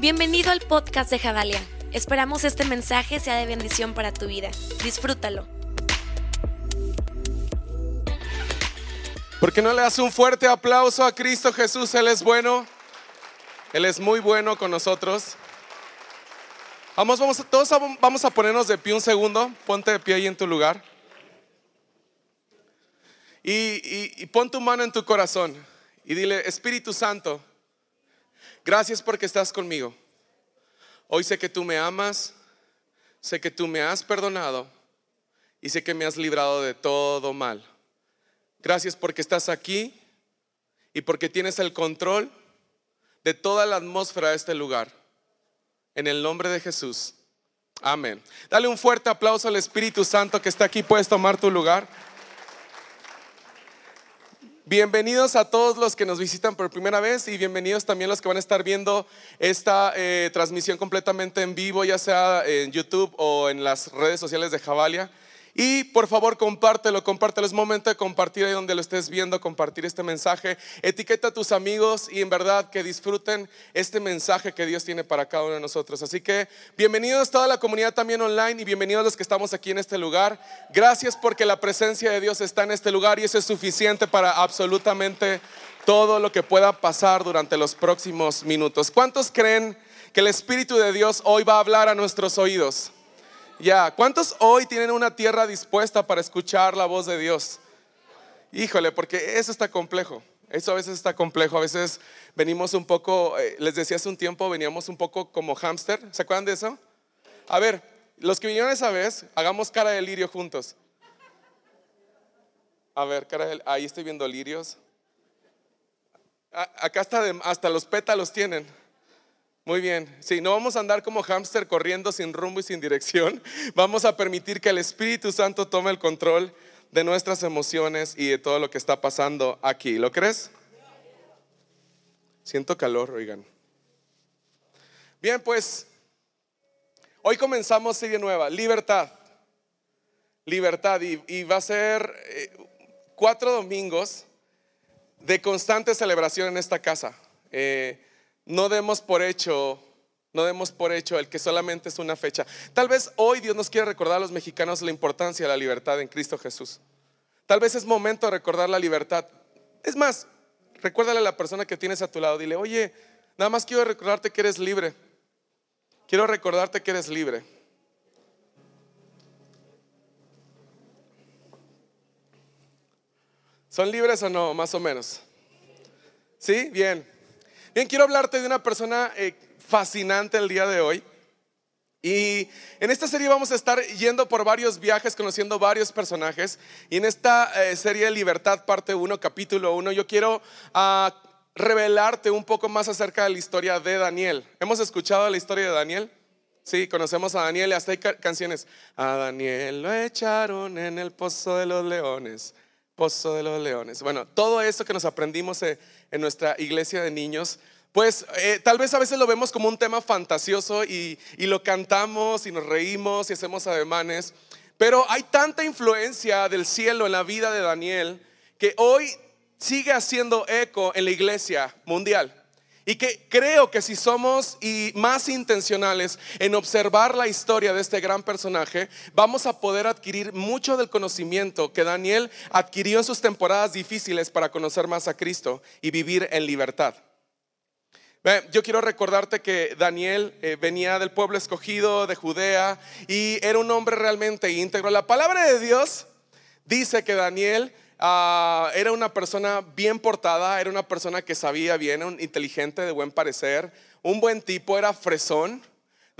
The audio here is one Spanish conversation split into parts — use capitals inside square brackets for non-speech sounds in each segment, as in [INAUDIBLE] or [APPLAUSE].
Bienvenido al podcast de Javalia. Esperamos este mensaje sea de bendición para tu vida. Disfrútalo. ¿Por qué no le das un fuerte aplauso a Cristo Jesús? Él es bueno. Él es muy bueno con nosotros. Vamos, vamos, todos vamos a ponernos de pie un segundo. Ponte de pie ahí en tu lugar. Y, y pon tu mano en tu corazón y dile, Espíritu Santo, gracias porque estás conmigo. Hoy sé que tú me amas, sé que tú me has perdonado y sé que me has librado de todo mal. Gracias porque estás aquí y porque tienes el control de toda la atmósfera de este lugar. En el nombre de Jesús. Amén. Dale un fuerte aplauso al Espíritu Santo que está aquí. Puedes tomar tu lugar. Bienvenidos a todos los que nos visitan por primera vez y bienvenidos también los que van a estar viendo esta eh, transmisión completamente en vivo, ya sea en YouTube o en las redes sociales de Javalia. Y por favor, compártelo, compártelo. Es momento de compartir ahí donde lo estés viendo, compartir este mensaje. Etiqueta a tus amigos y en verdad que disfruten este mensaje que Dios tiene para cada uno de nosotros. Así que bienvenidos toda la comunidad también online y bienvenidos los que estamos aquí en este lugar. Gracias porque la presencia de Dios está en este lugar y eso es suficiente para absolutamente todo lo que pueda pasar durante los próximos minutos. ¿Cuántos creen que el Espíritu de Dios hoy va a hablar a nuestros oídos? Ya, ¿cuántos hoy tienen una tierra dispuesta para escuchar la voz de Dios? Híjole, porque eso está complejo. Eso a veces está complejo. A veces venimos un poco, eh, les decía hace un tiempo, veníamos un poco como hámster. ¿Se acuerdan de eso? A ver, los que vinieron esa vez, hagamos cara de lirio juntos. A ver, cara de, ahí estoy viendo lirios. acá hasta, hasta los pétalos tienen. Muy bien, sí, no vamos a andar como hámster corriendo sin rumbo y sin dirección. [LAUGHS] Vamos a permitir que el Espíritu Santo tome el control de nuestras emociones y de todo lo que está pasando aquí. ¿Lo crees? Siento calor, oigan. Bien, pues hoy comenzamos serie nueva, libertad. Libertad y, va a ser eh, cuatro domingos de constante celebración en esta casa. Eh, no demos por hecho, no demos por hecho el que solamente es una fecha. Tal vez hoy Dios nos quiere recordar a los mexicanos la importancia de la libertad en Cristo Jesús. Tal vez es momento de recordar la libertad. Es más, recuérdale a la persona que tienes a tu lado, dile, oye, nada más quiero recordarte que eres libre. Quiero recordarte que eres libre. ¿Son libres o no? Más o menos. ¿Sí? Bien. Bien, quiero hablarte de una persona eh, fascinante el día de hoy. Y en esta serie vamos a estar yendo por varios viajes, conociendo varios personajes. Y en esta eh, serie de Libertad, parte 1, capítulo 1, yo quiero ah, revelarte un poco más acerca de la historia de Daniel. ¿Hemos escuchado la historia de Daniel? Sí, conocemos a Daniel y hasta hay canciones. A Daniel lo echaron en el pozo de los leones. Pozo de los leones. Bueno, todo eso que nos aprendimos eh, en nuestra iglesia de niños, pues eh, tal vez a veces lo vemos como un tema fantasioso y, y lo cantamos y nos reímos y hacemos ademanes, pero hay tanta influencia del cielo en la vida de Daniel que hoy sigue haciendo eco en la iglesia mundial. Y que creo que si somos más intencionales en observar la historia de este gran personaje, vamos a poder adquirir mucho del conocimiento que Daniel adquirió en sus temporadas difíciles para conocer más a Cristo y vivir en libertad. Yo quiero recordarte que Daniel eh, venía del pueblo escogido de Judea y era un hombre realmente íntegro. La palabra de Dios dice que Daniel Ah, era una persona bien portada, era una persona que sabía bien, un inteligente, de buen parecer, un buen tipo, era fresón.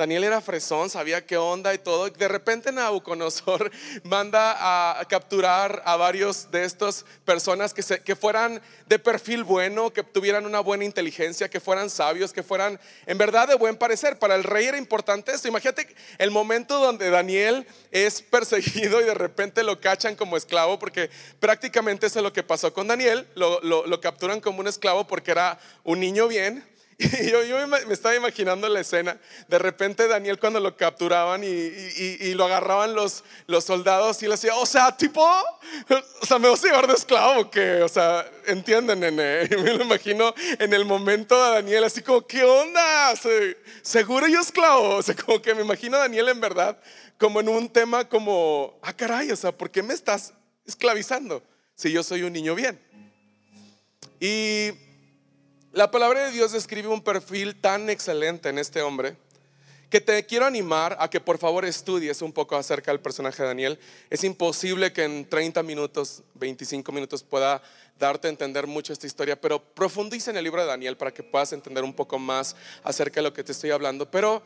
Daniel era fresón, sabía qué onda y todo. De repente Nabucodonosor [LAUGHS] manda a capturar a varios de estas personas que, que fueran de perfil bueno, que tuvieran una buena inteligencia, que fueran sabios, que fueran en verdad de buen parecer. Para el rey era importante esto. Imagínate el momento donde Daniel es perseguido y de repente lo cachan como esclavo, porque prácticamente eso es lo que pasó con Daniel. lo capturan como un esclavo porque era un niño bien Y [LAUGHS] yo, me, estaba imaginando la escena. De repente Daniel cuando lo capturaban y, lo agarraban los, los soldados y le decía, o sea, tipo, o sea, me vas a llevar de esclavo, que, o sea, entienden, nene. [LAUGHS] Y me lo imagino en el momento a Daniel así como, ¿qué onda? Seguro yo esclavo. O sea, como que me imagino a Daniel en verdad como en un tema como, ah, caray, o sea, ¿por qué me estás esclavizando si yo soy un niño bien? Y la palabra de Dios describe un perfil tan excelente en este hombre que te quiero animar a que por favor estudies un poco acerca del personaje de Daniel. Es imposible que en 30 minutos, 25 minutos pueda darte a entender mucho esta historia, pero profundiza en el libro de Daniel para que puedas entender un poco más acerca de lo que te estoy hablando. Pero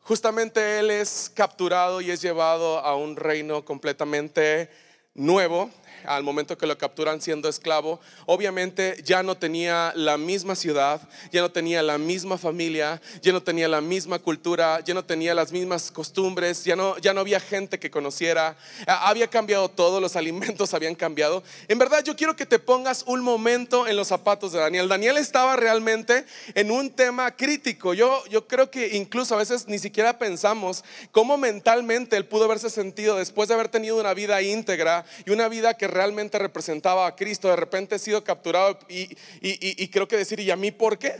justamente él es capturado y es llevado a un reino completamente nuevo al momento que lo capturan siendo esclavo, obviamente ya no tenía la misma ciudad, ya no tenía la misma familia, ya no tenía la misma cultura, ya no tenía las mismas costumbres, ya no, ya no había gente que conociera, había cambiado todo, los [LAUGHS] alimentos habían cambiado. En verdad yo quiero que te pongas un momento en los zapatos de Daniel. Daniel estaba realmente en un tema crítico. Yo, yo creo que incluso a veces ni siquiera pensamos cómo mentalmente él pudo haberse sentido después de haber tenido una vida íntegra y una vida que realmente representaba a Cristo, de repente he sido capturado y, creo que decir, ¿y a mí por qué?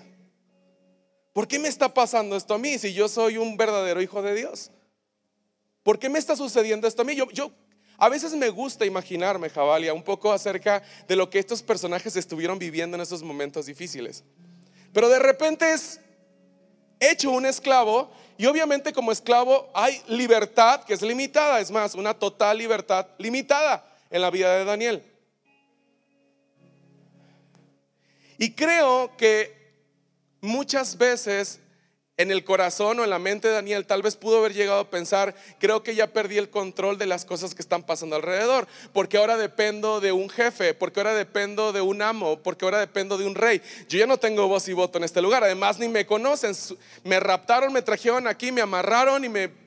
¿Por qué me está pasando esto a mí si yo soy un verdadero hijo de Dios? ¿Por qué me está sucediendo esto a mí? Yo, a veces me gusta imaginarme, Jabalia, un poco acerca de lo que estos personajes estuvieron viviendo en esos momentos difíciles. Pero de repente es hecho un esclavo y obviamente como esclavo hay libertad que es limitada, es más, una total libertad limitada en la vida de Daniel. Y creo que muchas veces en el corazón o en la mente de Daniel tal vez pudo haber llegado a pensar, creo que ya perdí el control de las cosas que están pasando alrededor, porque ahora dependo de un jefe, porque ahora dependo de un amo, porque ahora dependo de un rey. Yo ya no tengo voz y voto en este lugar, además ni me conocen, me raptaron, me trajeron aquí, me amarraron y me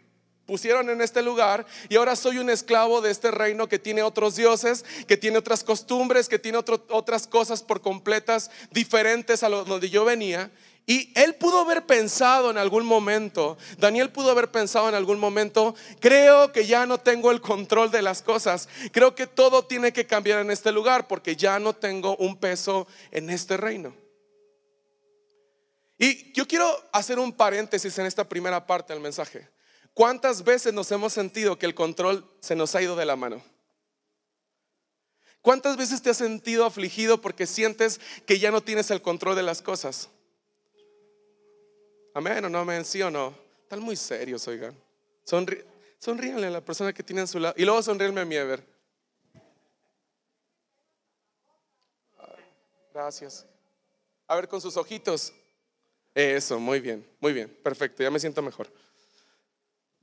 pusieron en este lugar y ahora soy un esclavo de este reino que tiene otros dioses, que tiene otras costumbres, que tiene otras cosas por completas diferentes a lo donde yo venía. Y él pudo haber pensado en algún momento, Daniel pudo haber pensado en algún momento, creo que ya no tengo el control de las cosas, creo que todo tiene que cambiar en este lugar porque ya no tengo un peso en este reino. Y yo quiero hacer un paréntesis en esta primera parte del mensaje. ¿Cuántas veces nos hemos sentido que el control se nos ha ido de la mano? ¿Cuántas veces te has sentido afligido porque sientes que ya no tienes el control de las cosas? Amén o no amén, sí o no. Están muy serios, oigan. sonríenle a la persona que tiene a su lado. Y luego sonríenme a mí, a ver. Gracias. A ver, con sus ojitos. Eso, muy bien, muy bien, perfecto, ya me siento mejor.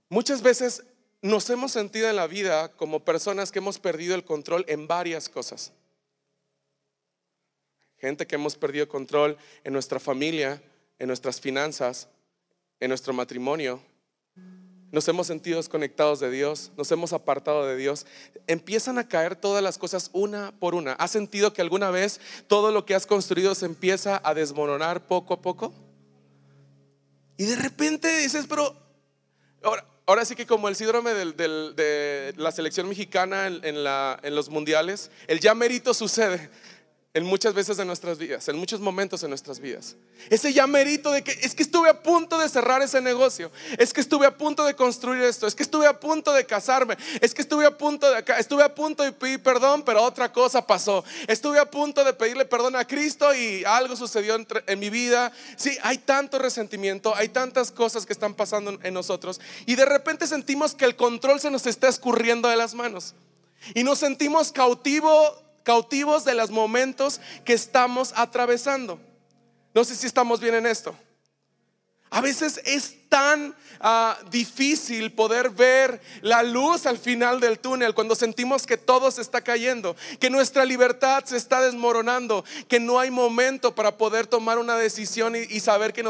Muchas veces nos hemos sentido en la vida como personas que hemos perdido el control en varias cosas. Gente que hemos perdido control en nuestra familia, en nuestras finanzas, en nuestro matrimonio. Nos hemos sentido desconectados de Dios, nos hemos apartado de Dios. Empiezan a caer todas las cosas una por una. ¿Has sentido que alguna vez todo lo que has construido se empieza a desmoronar poco a poco? Y de repente dices, pero ahora, ahora sí que como el síndrome de la selección mexicana en, en los mundiales, el ya mérito sucede en muchas veces de nuestras vidas, en muchos momentos de nuestras vidas. Ese ya de que es que estuve a punto de cerrar ese negocio, es que estuve a punto de construir esto, es que estuve a punto de casarme, es que estuve a punto de acá, estuve a punto de pedir perdón, pero otra cosa pasó. Estuve a punto de pedirle perdón a Cristo y algo sucedió en mi vida. Sí, hay tanto resentimiento, hay tantas cosas que están pasando en nosotros y de repente sentimos que el control se nos está escurriendo de las manos. Y nos sentimos cautivos cautivos de los momentos que estamos atravesando. No sé si estamos bien en esto. A veces es tan ah, difícil poder ver la luz al final del túnel cuando sentimos que todo se está cayendo, que nuestra libertad se está desmoronando, que no hay momento para poder tomar una decisión y, saber que,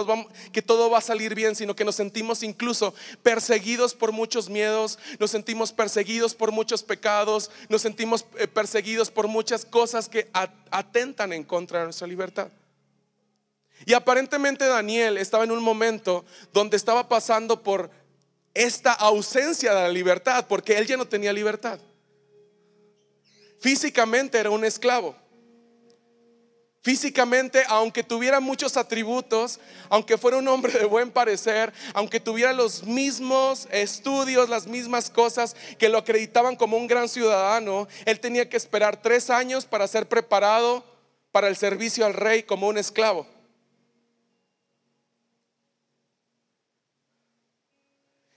que todo va a salir bien, sino que nos sentimos incluso perseguidos por muchos miedos, nos sentimos perseguidos por muchos pecados, nos sentimos eh, perseguidos por muchas cosas que atentan en contra de nuestra libertad. Y aparentemente Daniel estaba en un momento donde estaba pasando por esta ausencia de la libertad, porque él ya no tenía libertad. Físicamente era un esclavo. Físicamente, aunque tuviera muchos atributos, aunque fuera un hombre de buen parecer, aunque tuviera los mismos estudios, las mismas cosas que lo acreditaban como un gran ciudadano, él tenía que esperar tres años para ser preparado para el servicio al rey como un esclavo.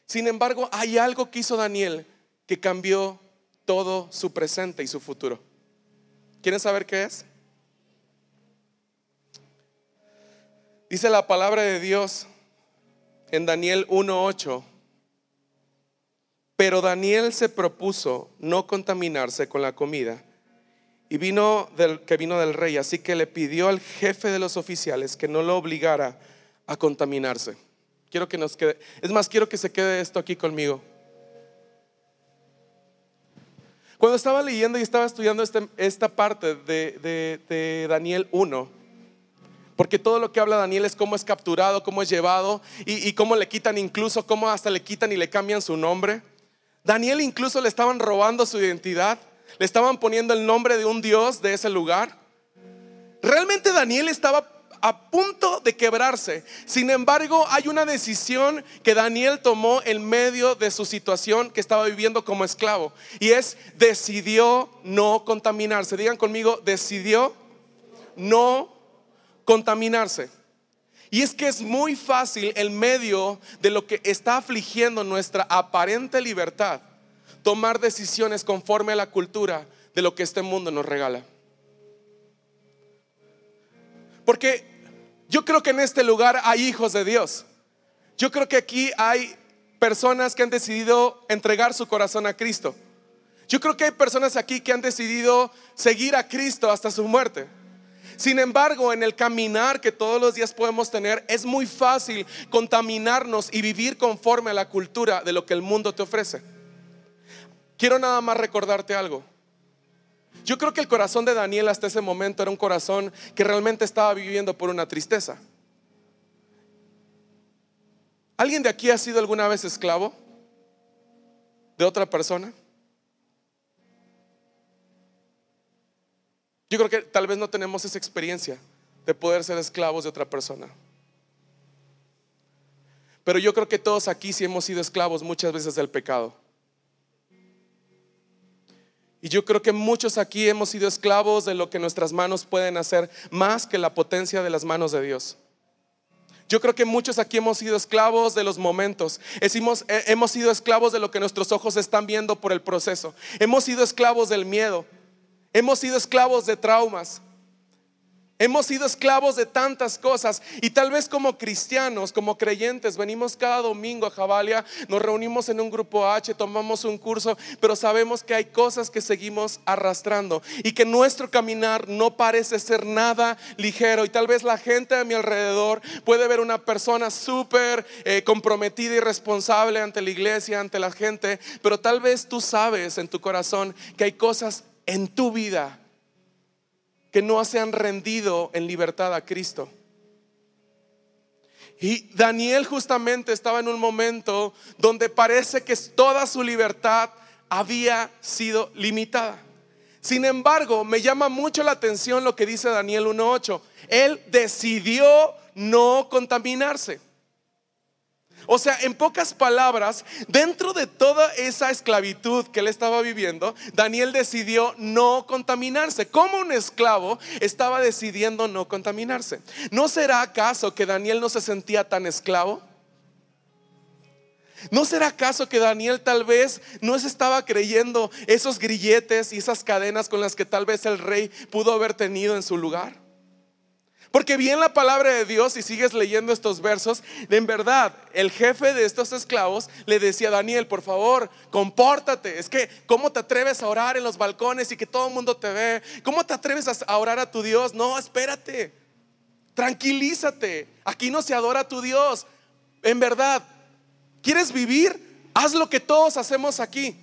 Sin embargo, hay algo que hizo Daniel que cambió todo su presente y su futuro. ¿Quieren saber qué es? Dice la palabra de Dios en Daniel 1.8. Pero Daniel se propuso no contaminarse con la comida y vino del que vino del rey, así que le pidió al jefe de los oficiales que no lo obligara a contaminarse. Quiero que nos quede, es más, quiero que se quede esto aquí conmigo. Cuando estaba leyendo y estaba estudiando este, esta parte de, de Daniel 1, porque todo lo que habla Daniel es cómo es capturado, cómo es llevado y, cómo le quitan incluso, cómo hasta le quitan y le cambian su nombre. Daniel incluso le estaban robando su identidad, le estaban poniendo el nombre de un dios de ese lugar. Realmente Daniel estaba a punto de quebrarse. Sin embargo, hay una decisión que Daniel tomó en medio de su situación que estaba viviendo como esclavo. Y es, decidió no contaminarse. Digan conmigo, decidió no contaminarse. Y es que es muy fácil en medio de lo que está afligiendo nuestra aparente libertad, tomar decisiones conforme a la cultura de lo que este mundo nos regala. Porque yo creo que en este lugar hay hijos de Dios. Yo creo que aquí hay personas que han decidido entregar su corazón a Cristo. Yo creo que hay personas aquí que han decidido seguir a Cristo hasta su muerte. Sin embargo, en el caminar que todos los días podemos tener, es muy fácil contaminarnos y vivir conforme a la cultura de lo que el mundo te ofrece. Quiero nada más recordarte algo. Yo creo que el corazón de Daniel hasta ese momento era un corazón que realmente estaba viviendo por una tristeza. ¿Alguien de aquí ha sido alguna vez esclavo de otra persona? Yo creo que tal vez no tenemos esa experiencia de poder ser esclavos de otra persona. Pero yo creo que todos aquí sí hemos sido esclavos muchas veces del pecado. Y yo creo que muchos aquí hemos sido esclavos de lo que nuestras manos pueden hacer más que la potencia de las manos de Dios. Yo creo que muchos aquí hemos sido esclavos de los momentos. Hemos, hemos sido esclavos de lo que nuestros ojos están viendo por el proceso. Hemos sido esclavos del miedo. Hemos sido esclavos de traumas. Hemos sido esclavos de tantas cosas y tal vez como cristianos, como creyentes, venimos cada domingo a Jabalia, nos reunimos en un grupo H, tomamos un curso, pero sabemos que hay cosas que seguimos arrastrando y que nuestro caminar no parece ser nada ligero. Y tal vez la gente a mi alrededor puede ver una persona súper eh, comprometida y responsable ante la iglesia, ante la gente, pero tal vez tú sabes en tu corazón que hay cosas en tu vida que no se han rendido en libertad a Cristo. Y Daniel justamente estaba en un momento donde parece que toda su libertad había sido limitada. Sin embargo, me llama mucho la atención lo que dice Daniel 1.8. Él decidió no contaminarse. O sea, en pocas palabras, dentro de toda esa esclavitud que él estaba viviendo, Daniel decidió no contaminarse. Como un esclavo estaba decidiendo no contaminarse. ¿No será acaso que Daniel no se sentía tan esclavo? ¿No será acaso que Daniel tal vez no se estaba creyendo esos grilletes y esas cadenas con las que tal vez el rey pudo haber tenido en su lugar? Porque bien la palabra de Dios, y sigues leyendo estos versos, en verdad, el jefe de estos esclavos le decía a Daniel, por favor, compórtate. Es que, ¿cómo te atreves a orar en los balcones y que todo el mundo te ve? ¿Cómo te atreves a orar a tu Dios? No, espérate. Tranquilízate. Aquí no se adora a tu Dios. En verdad, ¿quieres vivir? Haz lo que todos hacemos aquí.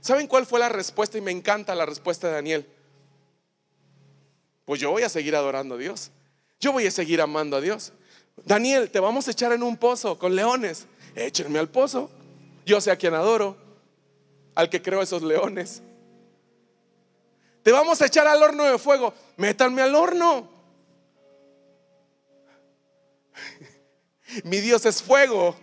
¿Saben cuál fue la respuesta? Y me encanta la respuesta de Daniel. Pues yo voy a seguir adorando a Dios. Yo voy a seguir amando a Dios. Daniel, te vamos a echar en un pozo con leones. Échenme al pozo. Yo sé a quien adoro, al que creo esos leones. Te vamos a echar al horno de fuego. Métanme al horno. [LAUGHS] Mi Dios es fuego.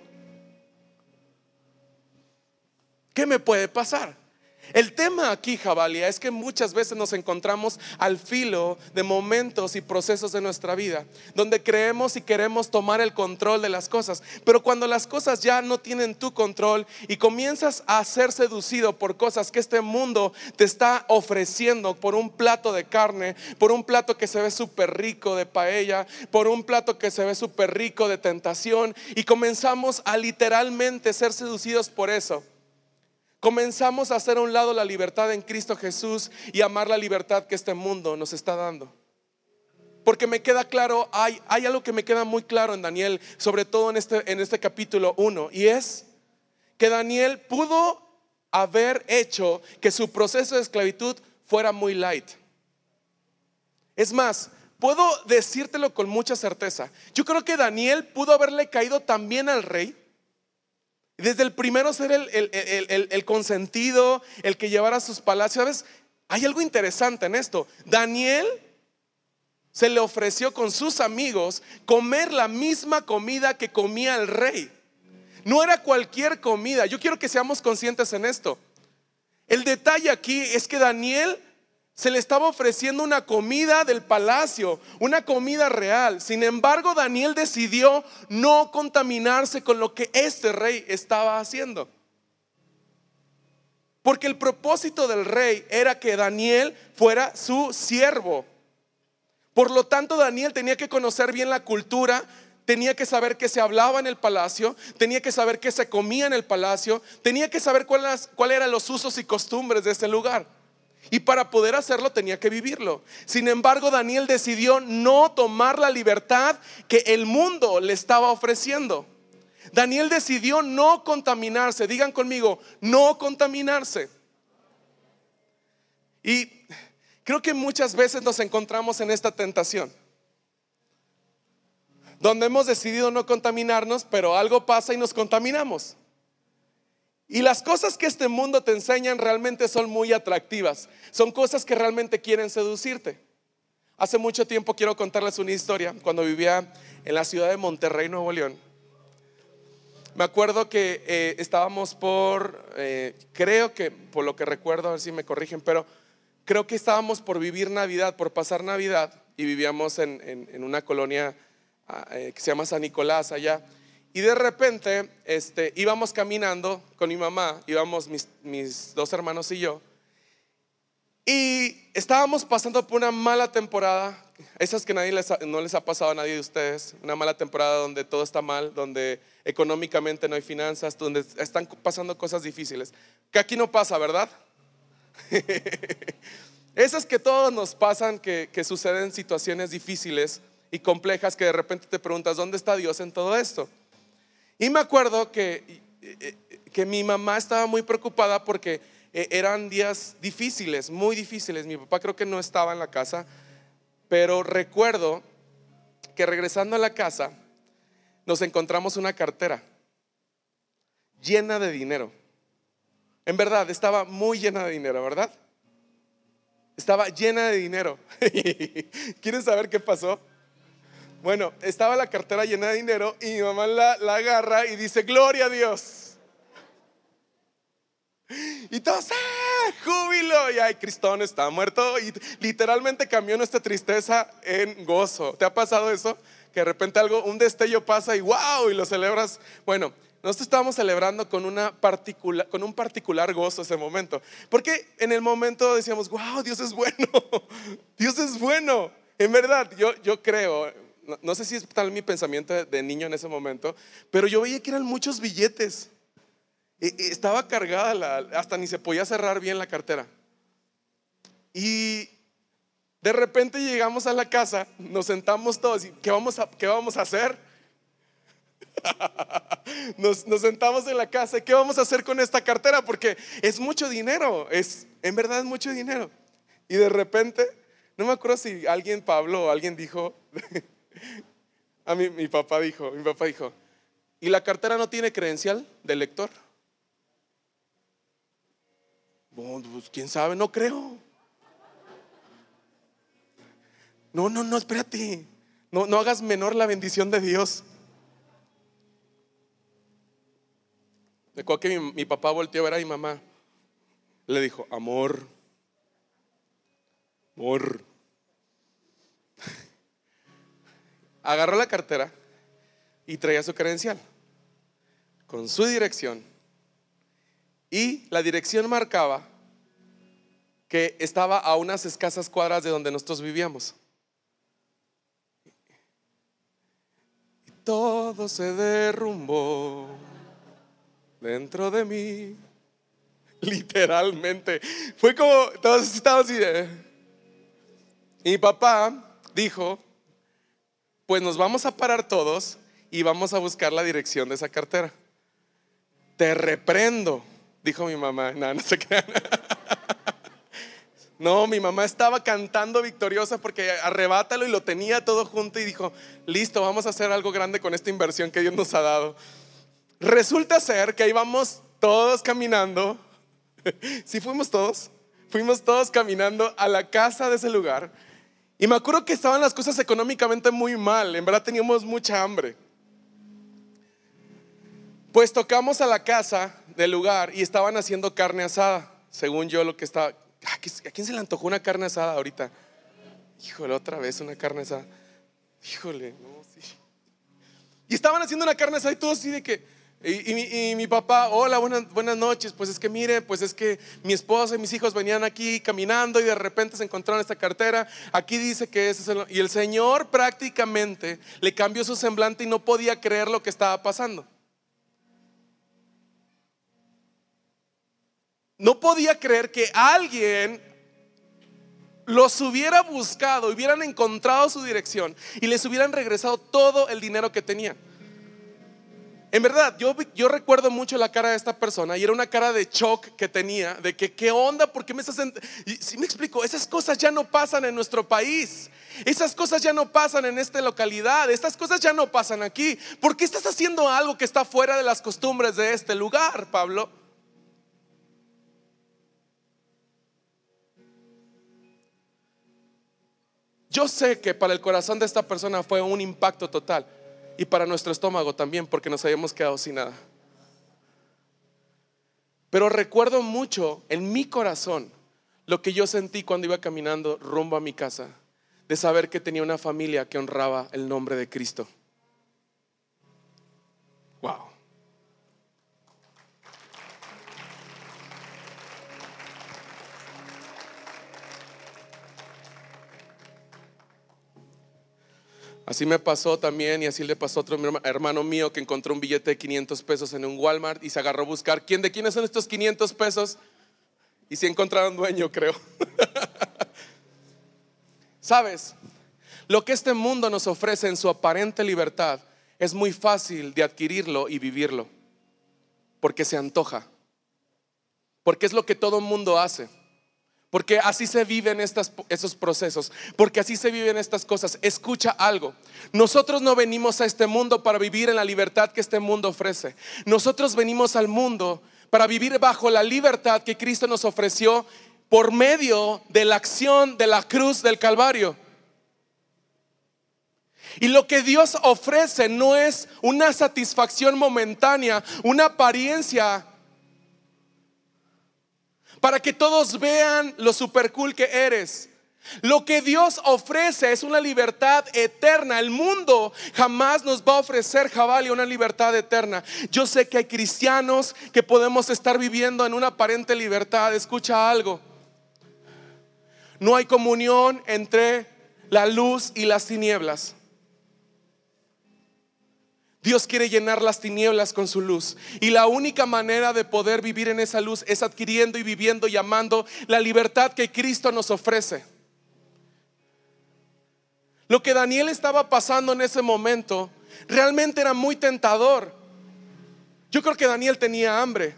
¿Qué me puede pasar? El tema aquí, Jabalia, es que muchas veces nos encontramos al filo de momentos y procesos de nuestra vida, donde creemos y queremos tomar el control de las cosas, pero cuando las cosas ya no tienen tu control y comienzas a ser seducido por cosas que este mundo te está ofreciendo, por un plato de carne, por un plato que se ve súper rico de paella, por un plato que se ve súper rico de tentación, y comenzamos a literalmente ser seducidos por eso comenzamos a hacer a un lado la libertad en Cristo Jesús y amar la libertad que este mundo nos está dando. Porque me queda claro, hay, hay algo que me queda muy claro en Daniel, sobre todo en este, en este capítulo 1, y es que Daniel pudo haber hecho que su proceso de esclavitud fuera muy light. Es más, puedo decírtelo con mucha certeza. Yo creo que Daniel pudo haberle caído también al rey desde el primero ser el, consentido, el que llevara sus palacios. ¿Sabes? Hay algo interesante en esto. Daniel se le ofreció con sus amigos comer la misma comida que comía el rey. No era cualquier comida. Yo quiero que seamos conscientes en esto. El detalle aquí es que Daniel se le estaba ofreciendo una comida del palacio, una comida real. Sin embargo, Daniel decidió no contaminarse con lo que este rey estaba haciendo. Porque el propósito del rey era que Daniel fuera su siervo. Por lo tanto, Daniel tenía que conocer bien la cultura, tenía que saber qué se hablaba en el palacio, tenía que saber qué se comía en el palacio, tenía que saber cuáles eran los usos y costumbres de ese lugar. Y para poder hacerlo tenía que vivirlo. Sin embargo, Daniel decidió no tomar la libertad que el mundo le estaba ofreciendo. Daniel decidió no contaminarse. Digan conmigo, no contaminarse. Y creo que muchas veces nos encontramos en esta tentación. Donde hemos decidido no contaminarnos, pero algo pasa y nos contaminamos. Y las cosas que este mundo te enseñan realmente son muy atractivas. Son cosas que realmente quieren seducirte. Hace mucho tiempo quiero contarles una historia. Cuando vivía en la ciudad de Monterrey, Nuevo León. Me acuerdo que eh, estábamos por, eh, creo que, por lo que recuerdo, a ver si me corrigen, pero creo que estábamos por vivir Navidad, por pasar Navidad, y vivíamos en, una colonia ah, eh, que se llama San Nicolás allá. Y de repente este, íbamos caminando con mi mamá, íbamos mis, dos hermanos y yo, y estábamos pasando por una mala temporada, esas que nadie no les ha pasado a nadie de ustedes, una mala temporada donde todo está mal, donde económicamente no hay finanzas, donde están pasando cosas difíciles, que aquí no pasa, ¿verdad? [LAUGHS] esas que todos nos pasan, que, que suceden situaciones difíciles y complejas, que de repente te preguntas, ¿dónde está Dios en todo esto? Y me acuerdo que, que mi mamá estaba muy preocupada porque eh, eran días difíciles, muy difíciles. Mi papá creo que no estaba en la casa, pero recuerdo que regresando a la casa nos encontramos una cartera llena de dinero. En verdad, estaba muy llena de dinero, ¿verdad? Estaba llena de dinero. [LAUGHS] ¿Quieren saber qué pasó? Bueno, estaba la cartera llena de dinero y mi mamá la, agarra y dice, gloria a Dios. Y todos, ¡ah! Júbilo. Y ay, Cristón está muerto. Y literalmente cambió nuestra tristeza en gozo. ¿Te ha pasado eso? Que de repente algo, un destello pasa y wow, y lo celebras. Bueno, nosotros estábamos celebrando con, una particular, con un particular gozo ese momento. Porque en el momento decíamos, wow, Dios es bueno. [LAUGHS] Dios es bueno. En verdad, yo, yo creo, no, sé si es tal mi pensamiento de, niño en ese momento, pero yo veía que eran muchos billetes. estaba cargada, hasta ni se podía cerrar bien la cartera. Y de repente llegamos a la casa, nos sentamos todos y ¿qué vamos a, qué vamos a hacer? [LAUGHS] nos, sentamos en la casa, ¿qué vamos a hacer con esta cartera? Porque es mucho dinero, es, en verdad es mucho dinero. Y de repente No me acuerdo si alguien, Pablo, alguien dijo, [LAUGHS] [LAUGHS] a mí mi papá dijo, mi papá dijo, ¿y la cartera no tiene credencial de lector? Pues quién sabe, no creo. No, no, no, espérate. No, no hagas menor la bendición de Dios. Me acuerdo que mi, mi papá volteó a ver a mi mamá. Le dijo, amor, amor. Agarró la cartera y traía su credencial con su dirección. Y la dirección marcaba que estaba a unas escasas cuadras de donde nosotros vivíamos. Y todo se derrumbó dentro de mí. Literalmente. Fue como, todos estábamos así. de- Y mi papá dijo, pues nos vamos a parar todos y vamos a buscar la dirección de esa cartera. Te reprendo, dijo mi mamá. [LAUGHS] No, mi mamá estaba cantando victoriosa porque arrebátalo y lo tenía todo junto y dijo, listo, vamos a hacer algo grande con esta inversión que Dios nos ha dado. Resulta ser que íbamos todos caminando, [LAUGHS] si fuimos todos, fuimos todos caminando a la casa de ese lugar y me acuerdo que estaban las cosas económicamente muy mal, en verdad teníamos mucha hambre. Pues tocamos a la casa del lugar y estaban haciendo carne asada, según yo lo que estaba... ¿A qui- a quién se le antojó una carne asada ahorita? Híjole, otra vez una carne asada. Híjole, no, sí. Y estaban haciendo una carne asada y todo así de que... Y, mi papá, hola, buenas, buenas noches. Pues es que mire, pues es que mi esposa y mis hijos venían aquí caminando y de repente se encontraron esta cartera. Aquí dice que ese es el... Y el Señor prácticamente le cambió su semblante y no podía creer lo que estaba pasando. No podía creer que alguien los hubiera buscado, hubieran encontrado su dirección y les hubieran regresado todo el dinero que tenían. En verdad, yo, yo recuerdo mucho la cara de esta persona y era una cara de shock que tenía, de que qué onda, ¿por qué me estás... en-?" Y si me explico, esas cosas ya no pasan en nuestro país, esas cosas ya no pasan en esta localidad, estas cosas ya no pasan aquí. ¿Por qué estás haciendo algo que está fuera de las costumbres de este lugar, Pablo? Yo sé que para el corazón de esta persona fue un impacto total y para nuestro estómago también porque nos habíamos quedado sin nada. Pero recuerdo mucho en mi corazón lo que yo sentí cuando iba caminando rumbo a mi casa, de saber que tenía una familia que honraba el nombre de Cristo. Wow. Así me pasó también y así le pasó a otro herma- hermano mío que encontró un billete de 500 pesos en un Walmart y se agarró a buscar quién de quiénes son estos 500 pesos y si encontraron dueño, creo. [LAUGHS] Sabes, lo que este mundo nos ofrece en su aparente libertad es muy fácil de adquirirlo y vivirlo porque se antoja, porque es lo que todo mundo hace. Porque así se viven estas, esos procesos, porque así se viven estas cosas. Escucha algo. Nosotros no venimos a este mundo para vivir en la libertad que este mundo ofrece. Nosotros venimos al mundo para vivir bajo la libertad que Cristo nos ofreció por medio de la acción de la cruz del Calvario. Y lo que Dios ofrece no es una satisfacción momentánea, una apariencia para que todos vean lo super cool que eres. Lo que Dios ofrece es una libertad eterna. El mundo jamás nos va a ofrecer, Jabali, una libertad eterna. Yo sé que hay cristianos que podemos estar viviendo en una aparente libertad. Escucha algo. No hay comunión entre la luz y las tinieblas. Dios quiere llenar las tinieblas con su luz. Y la única manera de poder vivir en esa luz es adquiriendo y viviendo y amando la libertad que Cristo nos ofrece. Lo que Daniel estaba pasando en ese momento realmente era muy tentador. Yo creo que Daniel tenía hambre.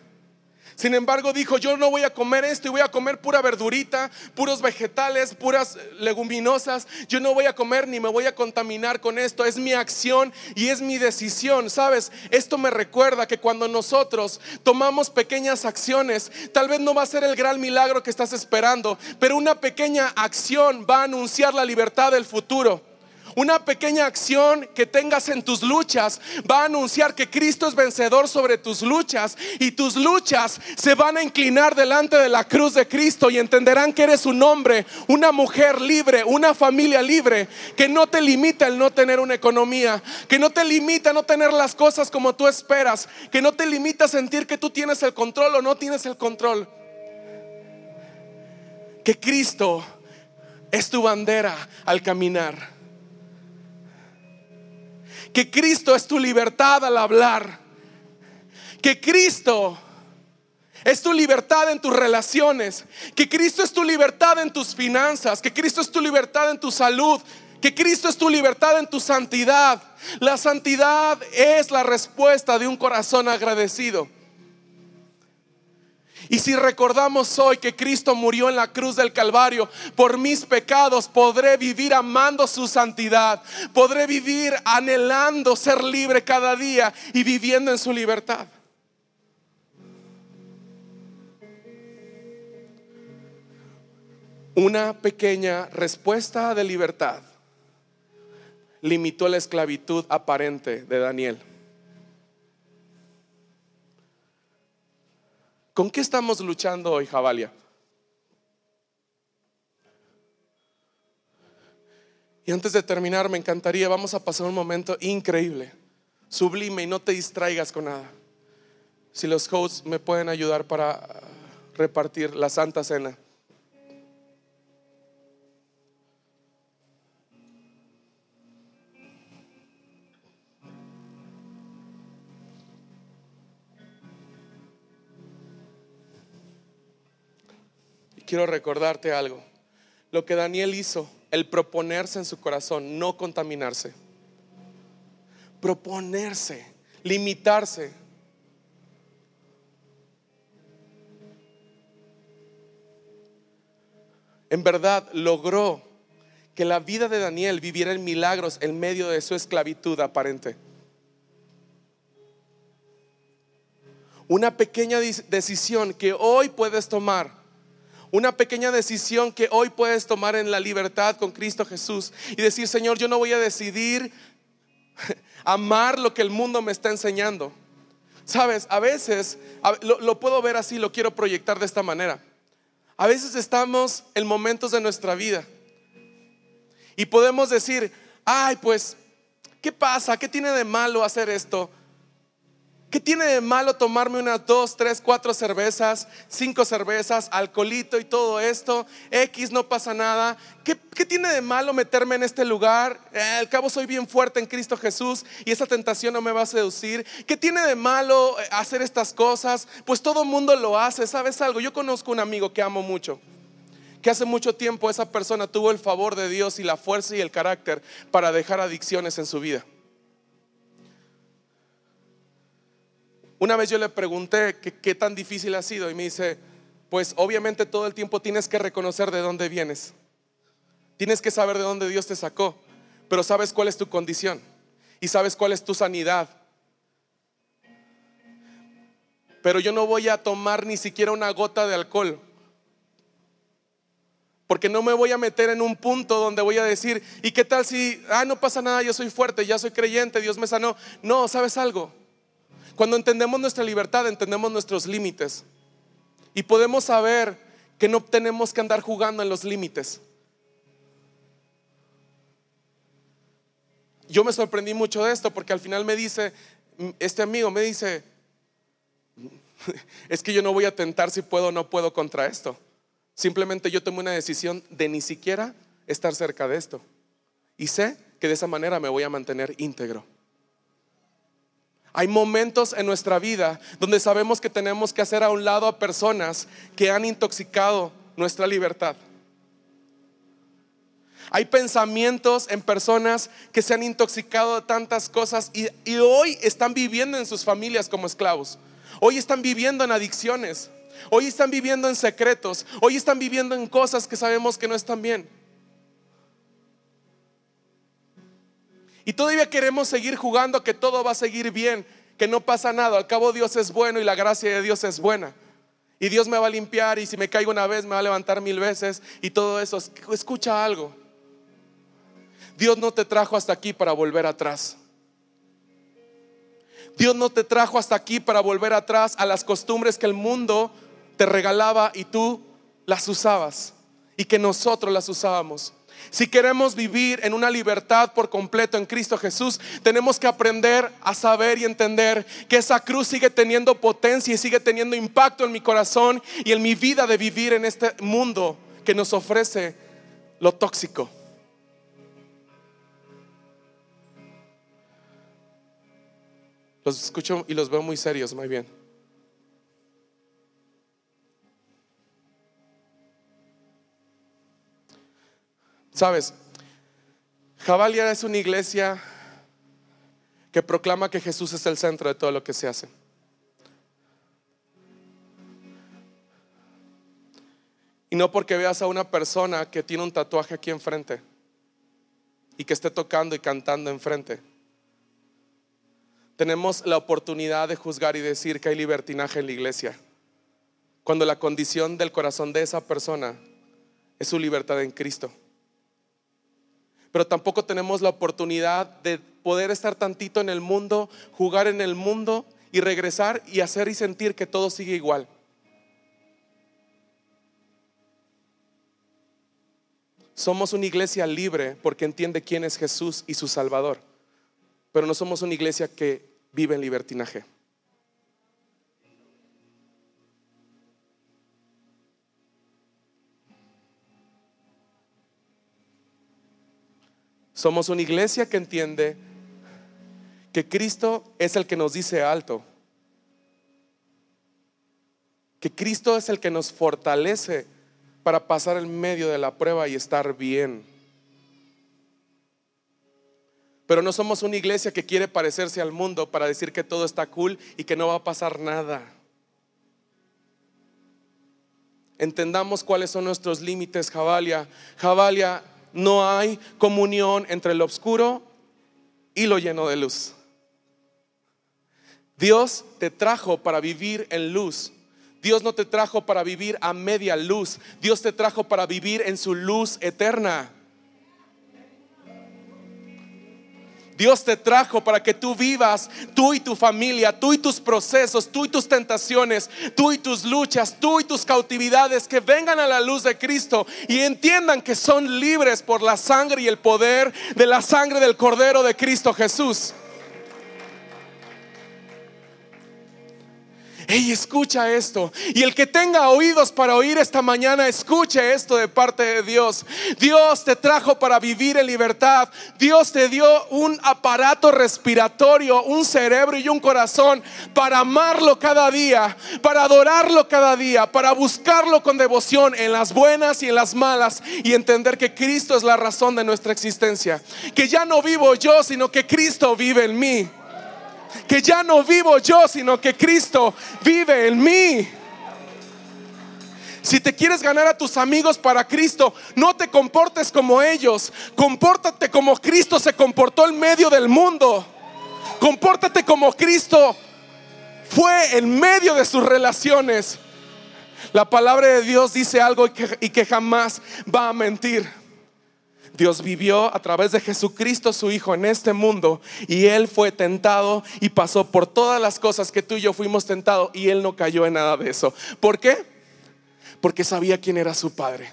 Sin embargo, dijo, yo no voy a comer esto y voy a comer pura verdurita, puros vegetales, puras leguminosas. Yo no voy a comer ni me voy a contaminar con esto. Es mi acción y es mi decisión. ¿Sabes? Esto me recuerda que cuando nosotros tomamos pequeñas acciones, tal vez no va a ser el gran milagro que estás esperando, pero una pequeña acción va a anunciar la libertad del futuro. Una pequeña acción que tengas en tus luchas va a anunciar que Cristo es vencedor sobre tus luchas y tus luchas se van a inclinar delante de la cruz de Cristo y entenderán que eres un hombre, una mujer libre, una familia libre, que no te limita el no tener una economía, que no te limita no tener las cosas como tú esperas, que no te limita sentir que tú tienes el control o no tienes el control. Que Cristo es tu bandera al caminar que Cristo es tu libertad al hablar, que Cristo es tu libertad en tus relaciones, que Cristo es tu libertad en tus finanzas, que Cristo es tu libertad en tu salud, que Cristo es tu libertad en tu santidad. La santidad es la respuesta de un corazón agradecido. Y si recordamos hoy que Cristo murió en la cruz del Calvario por mis pecados, podré vivir amando su santidad. Podré vivir anhelando ser libre cada día y viviendo en su libertad. Una pequeña respuesta de libertad limitó la esclavitud aparente de Daniel. ¿Con qué estamos luchando hoy, Jabalia? Y antes de terminar, me encantaría, vamos a pasar un momento increíble, sublime y no te distraigas con nada. Si los hosts me pueden ayudar para repartir la Santa Cena. Quiero recordarte algo. Lo que Daniel hizo, el proponerse en su corazón, no contaminarse. Proponerse, limitarse. En verdad logró que la vida de Daniel viviera en milagros en medio de su esclavitud aparente. Una pequeña decisión que hoy puedes tomar una pequeña decisión que hoy puedes tomar en la libertad con Cristo Jesús y decir, Señor, yo no voy a decidir [LAUGHS] amar lo que el mundo me está enseñando. Sabes, a veces, lo, puedo ver así, lo quiero proyectar de esta manera. A veces estamos en momentos de nuestra vida y podemos decir, ay, pues, ¿qué pasa? ¿Qué tiene de malo hacer esto? ¿Qué tiene de malo tomarme unas dos, tres, cuatro cervezas, cinco cervezas, alcoholito y todo esto? X, no pasa nada. ¿Qué, tiene de malo meterme en este lugar? Eh, al cabo soy bien fuerte en Cristo Jesús y esa tentación no me va a seducir. ¿Qué tiene de malo eh, hacer estas cosas? Pues todo mundo lo hace. ¿Sabes algo? Yo conozco un amigo que amo mucho que hace mucho tiempo esa persona tuvo el favor de Dios y la fuerza y el carácter para dejar adicciones en su vida. Una vez yo le pregunté qué tan difícil ha sido y me dice, pues obviamente todo el tiempo tienes que reconocer de dónde vienes. Tienes que saber de dónde Dios te sacó, pero sabes cuál es tu condición y sabes cuál es tu sanidad. Pero yo no voy a tomar ni siquiera una gota de alcohol. Porque no me voy a meter en un punto donde voy a decir, ¿y qué tal si, ah, no pasa nada, yo soy fuerte, ya soy creyente, Dios me sanó? No, ¿sabes algo? Cuando entendemos nuestra libertad, entendemos nuestros límites. Y podemos saber que no tenemos que andar jugando en los límites. Yo me sorprendí mucho de esto porque al final me dice, este amigo me dice, [LAUGHS] es que yo no voy a tentar si puedo o no puedo contra esto. Simplemente yo tomé una decisión de ni siquiera estar cerca de esto. Y sé que de esa manera me voy a mantener íntegro. Hay momentos en nuestra vida donde sabemos que tenemos que hacer a un lado a personas que han intoxicado nuestra libertad. Hay pensamientos en personas que se han intoxicado de tantas cosas y, hoy están viviendo en sus familias como esclavos. Hoy están viviendo en adicciones. Hoy están viviendo en secretos. Hoy están viviendo en cosas que sabemos que no están bien. Y todavía queremos seguir jugando que todo va a seguir bien, que no pasa nada. Al cabo Dios es bueno y la gracia de Dios es buena. Y Dios me va a limpiar y si me caigo una vez me va a levantar mil veces y todo eso. Escucha algo. Dios no te trajo hasta aquí para volver atrás. Dios no te trajo hasta aquí para volver atrás a las costumbres que el mundo te regalaba y tú las usabas y que nosotros las usábamos. Si queremos vivir en una libertad por completo en Cristo Jesús, tenemos que aprender a saber y entender que esa cruz sigue teniendo potencia y sigue teniendo impacto en mi corazón y en mi vida de vivir en este mundo que nos ofrece lo tóxico. Los escucho y los veo muy serios, muy bien. Sabes, Jabalia es una iglesia que proclama que Jesús es el centro de todo lo que se hace. Y no porque veas a una persona que tiene un tatuaje aquí enfrente y que esté tocando y cantando enfrente. Tenemos la oportunidad de juzgar y decir que hay libertinaje en la iglesia. Cuando la condición del corazón de esa persona es su libertad en Cristo pero tampoco tenemos la oportunidad de poder estar tantito en el mundo, jugar en el mundo y regresar y hacer y sentir que todo sigue igual. Somos una iglesia libre porque entiende quién es Jesús y su Salvador, pero no somos una iglesia que vive en libertinaje. Somos una iglesia que entiende que Cristo es el que nos dice alto. Que Cristo es el que nos fortalece para pasar el medio de la prueba y estar bien. Pero no somos una iglesia que quiere parecerse al mundo para decir que todo está cool y que no va a pasar nada. Entendamos cuáles son nuestros límites, Jabalia. Jabalia no hay comunión entre lo oscuro y lo lleno de luz. Dios te trajo para vivir en luz. Dios no te trajo para vivir a media luz. Dios te trajo para vivir en su luz eterna. Dios te trajo para que tú vivas, tú y tu familia, tú y tus procesos, tú y tus tentaciones, tú y tus luchas, tú y tus cautividades, que vengan a la luz de Cristo y entiendan que son libres por la sangre y el poder de la sangre del Cordero de Cristo Jesús. Hey, escucha esto. Y el que tenga oídos para oír esta mañana, escuche esto de parte de Dios. Dios te trajo para vivir en libertad. Dios te dio un aparato respiratorio, un cerebro y un corazón para amarlo cada día, para adorarlo cada día, para buscarlo con devoción en las buenas y en las malas y entender que Cristo es la razón de nuestra existencia. Que ya no vivo yo, sino que Cristo vive en mí que ya no vivo yo, sino que Cristo vive en mí. Si te quieres ganar a tus amigos para Cristo, no te comportes como ellos. Compórtate como Cristo se comportó en medio del mundo. Compórtate como Cristo fue en medio de sus relaciones. La palabra de Dios dice algo y que, y que jamás va a mentir. Dios vivió a través de Jesucristo, su Hijo, en este mundo y Él fue tentado y pasó por todas las cosas que tú y yo fuimos tentados y Él no cayó en nada de eso. ¿Por qué? Porque sabía quién era su Padre.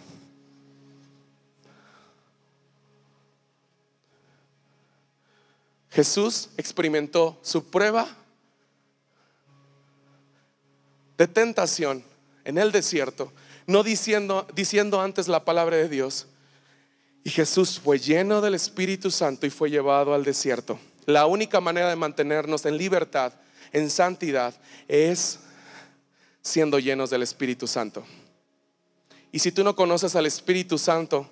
Jesús experimentó su prueba de tentación en el desierto, no diciendo, diciendo antes la palabra de Dios, y Jesús fue lleno del Espíritu Santo y fue llevado al desierto. La única manera de mantenernos en libertad, en santidad, es siendo llenos del Espíritu Santo. Y si tú no conoces al Espíritu Santo,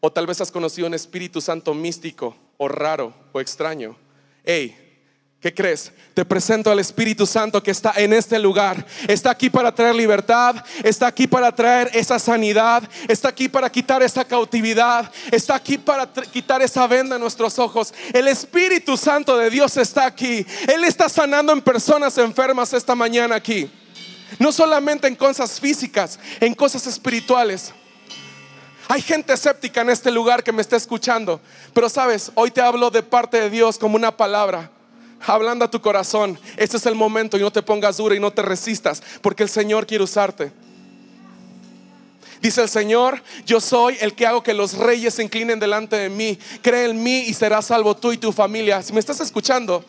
o tal vez has conocido un Espíritu Santo místico, o raro, o extraño, hey, ¿Qué crees? Te presento al Espíritu Santo que está en este lugar. Está aquí para traer libertad, está aquí para traer esa sanidad, está aquí para quitar esa cautividad, está aquí para quitar esa venda en nuestros ojos. El Espíritu Santo de Dios está aquí. Él está sanando en personas enfermas esta mañana aquí. No solamente en cosas físicas, en cosas espirituales. Hay gente escéptica en este lugar que me está escuchando, pero sabes, hoy te hablo de parte de Dios como una palabra hablando a tu corazón. Este es el momento y no te pongas dura y no te resistas, porque el Señor quiere usarte. Dice el Señor, yo soy el que hago que los reyes se inclinen delante de mí. Cree en mí y serás salvo tú y tu familia. Si me estás escuchando,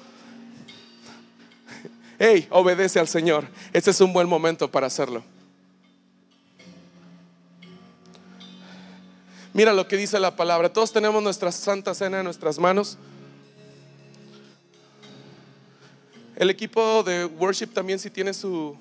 hey, obedece al Señor. Este es un buen momento para hacerlo. Mira lo que dice la palabra. Todos tenemos nuestra santa cena en nuestras manos. El equipo de worship también si tiene su...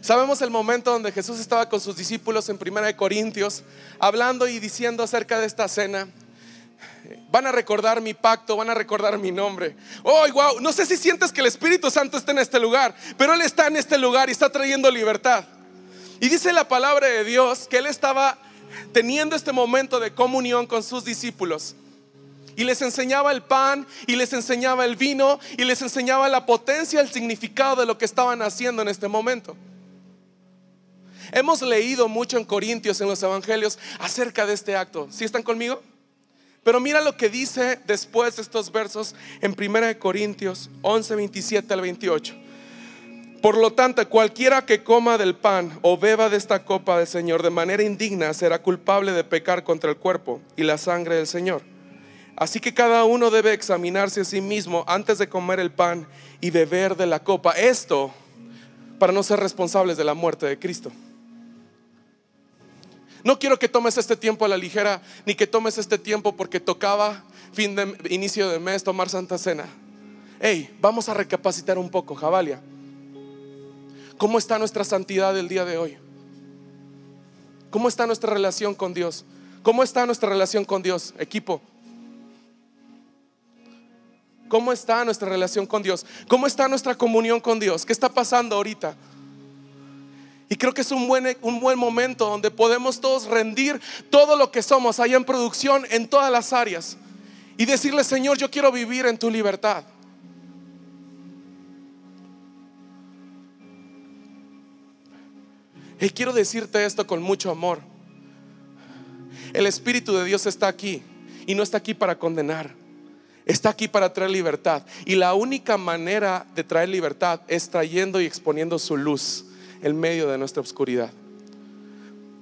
Sabemos el momento donde Jesús estaba con sus discípulos en Primera de Corintios, hablando y diciendo acerca de esta cena. Van a recordar mi pacto, van a recordar mi nombre. Oh, wow, no sé si sientes que el Espíritu Santo está en este lugar, pero Él está en este lugar y está trayendo libertad. Y dice la palabra de Dios que Él estaba teniendo este momento de comunión con sus discípulos. Y les enseñaba el pan, y les enseñaba el vino, y les enseñaba la potencia, el significado de lo que estaban haciendo en este momento. Hemos leído mucho en Corintios, en los Evangelios, acerca de este acto. ¿Sí están conmigo? Pero mira lo que dice después de estos versos en 1 Corintios 11, 27 al 28. Por lo tanto, cualquiera que coma del pan o beba de esta copa del Señor de manera indigna será culpable de pecar contra el cuerpo y la sangre del Señor. Así que cada uno debe examinarse a sí mismo antes de comer el pan y beber de la copa. Esto para no ser responsables de la muerte de Cristo. No quiero que tomes este tiempo a la ligera, ni que tomes este tiempo porque tocaba fin de inicio de mes tomar Santa Cena. Hey, vamos a recapacitar un poco, Javalia. ¿Cómo está nuestra santidad el día de hoy? ¿Cómo está nuestra relación con Dios? ¿Cómo está nuestra relación con Dios, equipo? ¿Cómo está nuestra relación con Dios? ¿Cómo está nuestra comunión con Dios? ¿Qué está pasando ahorita? Y creo que es un buen, un buen momento donde podemos todos rendir todo lo que somos allá en producción en todas las áreas y decirle, Señor, yo quiero vivir en tu libertad. Y quiero decirte esto con mucho amor. El Espíritu de Dios está aquí y no está aquí para condenar. Está aquí para traer libertad. Y la única manera de traer libertad es trayendo y exponiendo su luz en medio de nuestra oscuridad.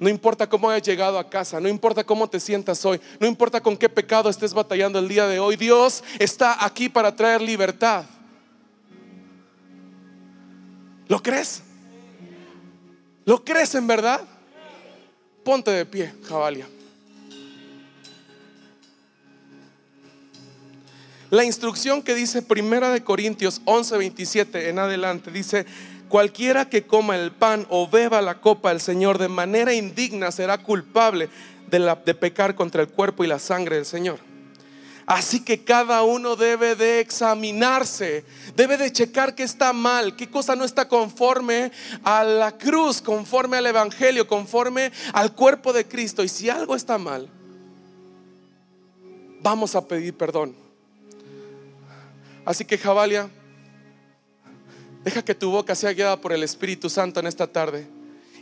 No importa cómo hayas llegado a casa, no importa cómo te sientas hoy, no importa con qué pecado estés batallando el día de hoy, Dios está aquí para traer libertad. ¿Lo crees? ¿Lo crees en verdad? Ponte de pie, Jabalia. La instrucción que dice Primera de Corintios 11:27 en adelante dice, cualquiera que coma el pan o beba la copa del Señor de manera indigna será culpable de, de pecar contra el cuerpo y la sangre del Señor. Así que cada uno debe de examinarse, debe de checar qué está mal, qué cosa no está conforme a la cruz, conforme al Evangelio, conforme al cuerpo de Cristo. Y si algo está mal, vamos a pedir perdón. Así que Jabalia, deja que tu boca sea guiada por el Espíritu Santo en esta tarde.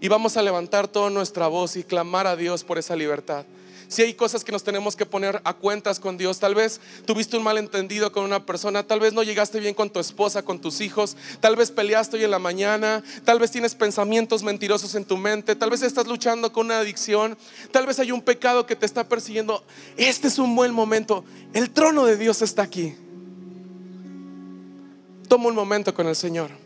Y vamos a levantar toda nuestra voz y clamar a Dios por esa libertad si hay cosas que nos tenemos que poner a cuentas con Dios, tal vez tuviste un malentendido con una persona, tal vez no llegaste bien con tu esposa, con tus hijos, tal vez peleaste hoy en la mañana, tal vez tienes pensamientos mentirosos en tu mente, tal vez estás luchando con una adicción, tal vez hay un pecado que te está persiguiendo. Este es un buen momento. El trono de Dios está aquí. Toma un momento con el Señor.